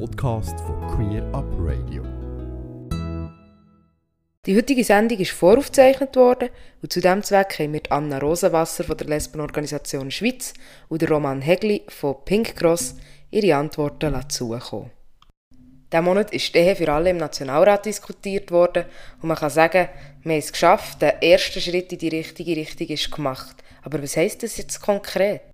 Podcast von Queer Up Radio. Die heutige Sendung ist voraufgezeichnet worden und zu diesem Zweck haben wir Anna Rosenwasser von der Lesbenorganisation Schweiz und Roman Hegli von Pink Cross ihre Antworten zukommen. Diesen Monat ist die für alle im Nationalrat diskutiert worden und man kann sagen, wir haben es geschafft, der erste Schritt in die richtige Richtung ist gemacht. Aber was heisst das jetzt konkret?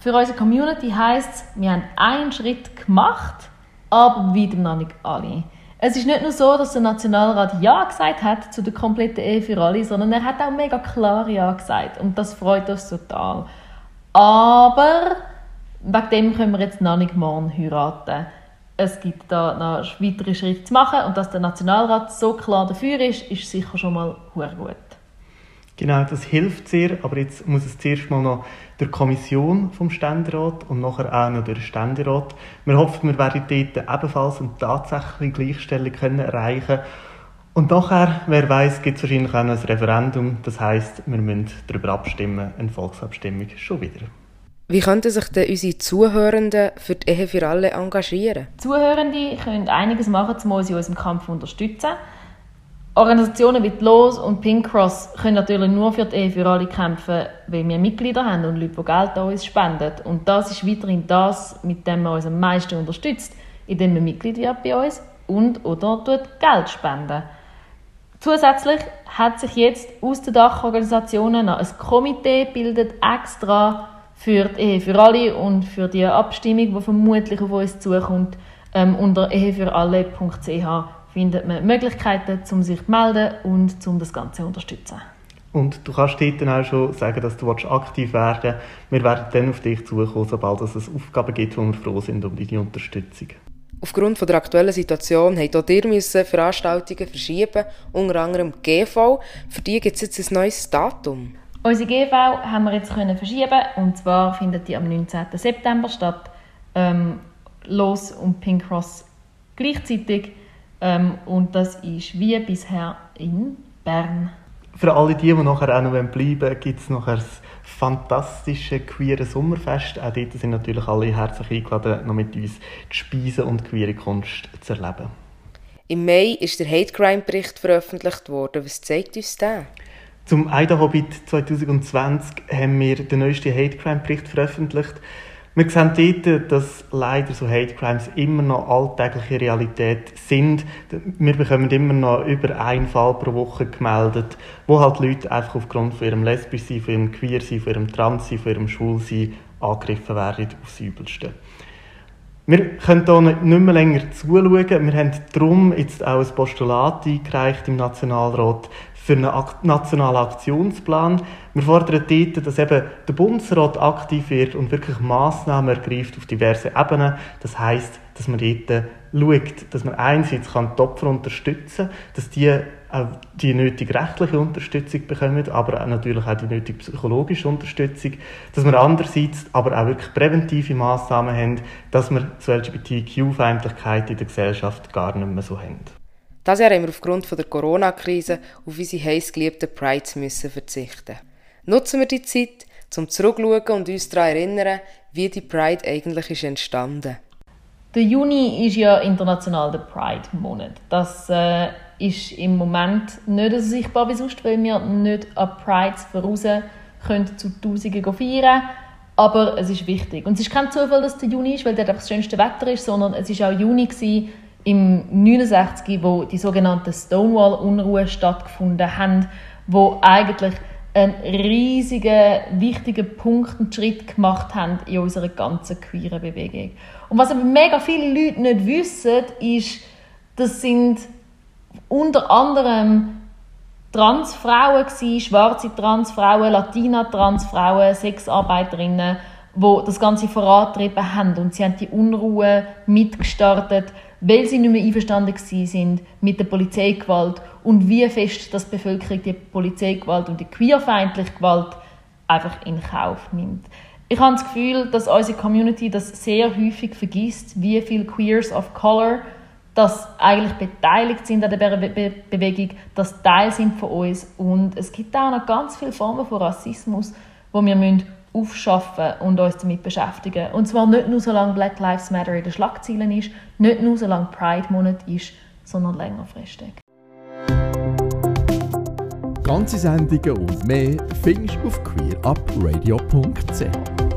Für unsere Community heisst es, wir haben einen Schritt gemacht, aber wieder noch nicht alle. Es ist nicht nur so, dass der Nationalrat Ja gesagt hat zu der kompletten Ehe für alle, sondern er hat auch mega klar Ja gesagt. Und das freut uns total. Aber wegen dem können wir jetzt noch nicht morgen heiraten. Es gibt da noch weitere Schritte zu machen und dass der Nationalrat so klar dafür ist, ist sicher schon mal gut. Genau, das hilft sehr, aber jetzt muss es zuerst mal noch der Kommission vom Ständerat und nachher auch noch der Ständerat. Wir hoffen, wir werden dort ebenfalls eine tatsächliche Gleichstellung können erreichen und nachher, wer weiß, gibt es wahrscheinlich auch noch ein Referendum. Das heißt, wir müssen darüber abstimmen, eine Volksabstimmung schon wieder. Wie könnten sich denn unsere Zuhörenden für die Ehe für alle engagieren? Zuhörende können einiges machen, um uns in unserem Kampf zu unterstützen. Organisationen wie Los und Pink Cross können natürlich nur für die Ehe für alle kämpfen, weil wir Mitglieder haben und Leute, die Geld an uns spenden. Und das ist weiterhin das, mit dem man uns am meisten unterstützt, indem man Mitglied wird bei uns und oder tut Geld spenden. Zusätzlich hat sich jetzt aus den Dachorganisationen noch ein Komitee bildet extra für die Ehe für alle und für die Abstimmung, die vermutlich auf uns zukommt, ähm, unter ehefüralle.ch findet man Möglichkeiten, um sich zu melden und um das Ganze zu unterstützen. Und du kannst dort dann auch schon sagen, dass du aktiv werden willst. Wir werden dann auf dich zukommen, sobald es Aufgaben gibt, wo wir froh sind um deine Unterstützung. Aufgrund der aktuellen Situation mussten auch ihr Veranstaltungen verschieben, unter anderem GV. Für die gibt es jetzt ein neues Datum. Unsere GV haben wir jetzt können verschieben und zwar findet die am 19. September statt. Ähm, Los und Pink Cross gleichzeitig. Ähm, und das ist wie bisher in Bern. Für alle die, die nachher auch noch bleiben wollen, gibt es noch ein fantastisches queere Sommerfest. Auch dort sind natürlich alle herzlich eingeladen, noch mit uns die Speisen und queere Kunst zu erleben. Im Mai ist der Hate Crime Bericht veröffentlicht worden. Was zeigt uns der? Zum Idaho Hobbit 2020 haben wir den neuesten Hate Crime Bericht veröffentlicht. Wir sehen dort, dass leider so Hate Crimes immer noch alltägliche Realität sind. Wir bekommen immer noch über einen Fall pro Woche gemeldet, wo halt Leute einfach aufgrund von ihrem Lesbischsein, von ihrem Queersein, von ihrem Transsein, von ihrem Schwulsein angegriffen werden aufs Übelste. Wir können hier nicht mehr länger zuschauen. Wir haben darum jetzt auch ein Postulat eingereicht im Nationalrat für einen nationalen Aktionsplan. Wir fordern dort, dass eben der Bundesrat aktiv wird und wirklich Massnahmen ergreift auf diversen Ebenen. Das heißt, dass man dort schaut, dass man einerseits kann die Opfer unterstützen kann, dass die auch die nötige rechtliche Unterstützung bekommen, aber natürlich auch die nötige psychologische Unterstützung, dass wir andererseits aber auch wirklich präventive Massnahmen haben, dass wir zu LGBTQ-Feindlichkeit in der Gesellschaft gar nicht mehr so haben. Das Jahr haben wir aufgrund der Corona-Krise auf unsere heißgeliebten Prides müssen verzichten. Nutzen wir die Zeit, um zurückzuschauen und uns daran erinnern, wie die Pride eigentlich ist entstanden. Der Juni ist ja international der Pride-Monat. Das äh, ist im Moment nicht so sichtbar wie sonst, weil wir nicht an Prides voraus können zu Tausenden feiern aber es ist wichtig. Und es ist kein Zufall, dass der Juni ist, weil dort das schönste Wetter ist, sondern es war auch Juni gewesen, im 69, wo die sogenannten Stonewall-Unruhen stattgefunden haben, wo eigentlich einen riesigen, wichtigen Punkt und Schritt gemacht haben in unserer ganzen queeren Bewegung. Und was aber mega viele Leute nicht wissen, ist, das sind unter anderem Transfrauen schwarze Transfrauen, Latina-Transfrauen, Sexarbeiterinnen, wo das Ganze vorantrieben haben und sie haben die Unruhe mitgestartet weil sie nicht mehr einverstanden sind mit der Polizeigewalt und wie fest das die Bevölkerung die Polizeigewalt und die queerfeindliche Gewalt einfach in Kauf nimmt. Ich habe das Gefühl, dass unsere Community das sehr häufig vergisst, wie viele Queers of Color das eigentlich beteiligt sind an der Be Be Bewegung, das Teil sind von uns und es gibt auch noch ganz viele Formen von Rassismus, wo wir aufschaffen und uns damit beschäftigen. Und zwar nicht nur, solange Black Lives Matter in den Schlagzeilen ist, nicht nur, solange Pride-Monat ist, sondern längerfristig. Ganze Sendungen und mehr findest du auf queerupradio.ch.